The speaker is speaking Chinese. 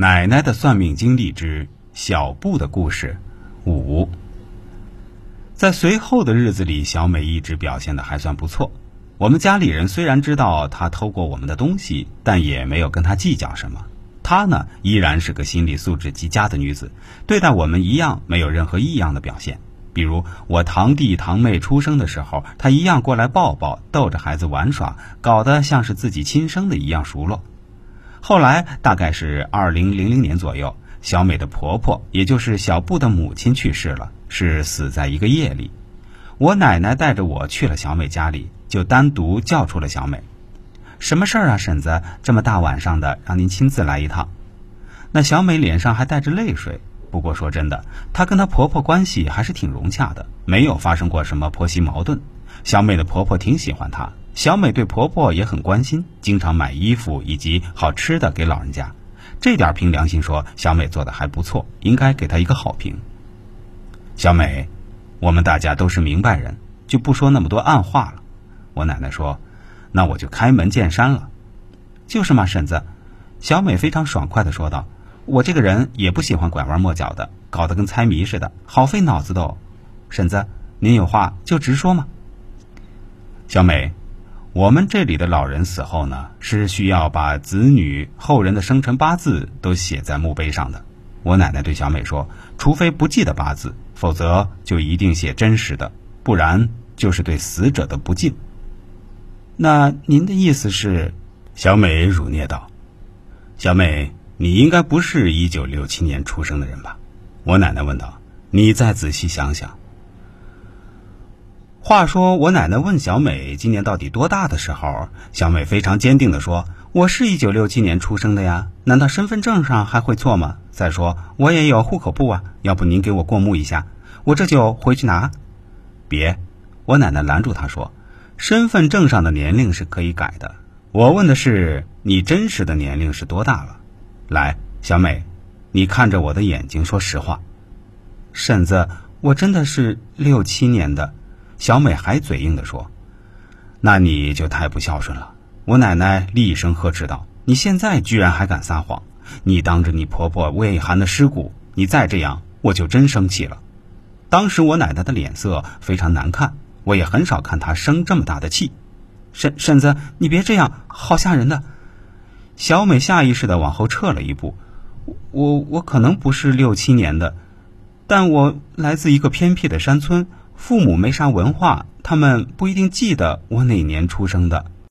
奶奶的算命经历之小布的故事五。在随后的日子里，小美一直表现的还算不错。我们家里人虽然知道她偷过我们的东西，但也没有跟她计较什么。她呢，依然是个心理素质极佳的女子，对待我们一样没有任何异样的表现。比如我堂弟堂妹出生的时候，她一样过来抱抱，逗着孩子玩耍，搞得像是自己亲生的一样熟络。后来大概是二零零零年左右，小美的婆婆，也就是小布的母亲去世了，是死在一个夜里。我奶奶带着我去了小美家里，就单独叫出了小美。什么事儿啊，婶子？这么大晚上的，让您亲自来一趟。那小美脸上还带着泪水。不过说真的，她跟她婆婆关系还是挺融洽的，没有发生过什么婆媳矛盾。小美的婆婆挺喜欢她，小美对婆婆也很关心，经常买衣服以及好吃的给老人家。这点凭良心说，小美做的还不错，应该给她一个好评。小美，我们大家都是明白人，就不说那么多暗话了。我奶奶说。那我就开门见山了，就是嘛，婶子。小美非常爽快的说道：“我这个人也不喜欢拐弯抹角的，搞得跟猜谜似的，好费脑子的。哦。婶子，您有话就直说嘛。”小美，我们这里的老人死后呢，是需要把子女后人的生辰八字都写在墓碑上的。我奶奶对小美说：“除非不记得八字，否则就一定写真实的，不然就是对死者的不敬。”那您的意思是？小美乳捏道：“小美，你应该不是一九六七年出生的人吧？”我奶奶问道：“你再仔细想想。”话说，我奶奶问小美今年到底多大的时候，小美非常坚定的说：“我是一九六七年出生的呀，难道身份证上还会错吗？再说我也有户口簿啊，要不您给我过目一下，我这就回去拿。”别，我奶奶拦住她说。身份证上的年龄是可以改的。我问的是你真实的年龄是多大了？来，小美，你看着我的眼睛说实话。婶子，我真的是六七年的。小美还嘴硬的说：“那你就太不孝顺了。”我奶奶厉声呵斥道：“你现在居然还敢撒谎！你当着你婆婆未寒的尸骨，你再这样，我就真生气了。”当时我奶奶的脸色非常难看。我也很少看她生这么大的气，婶婶子，你别这样，好吓人的。小美下意识的往后撤了一步。我我可能不是六七年的，但我来自一个偏僻的山村，父母没啥文化，他们不一定记得我哪年出生的。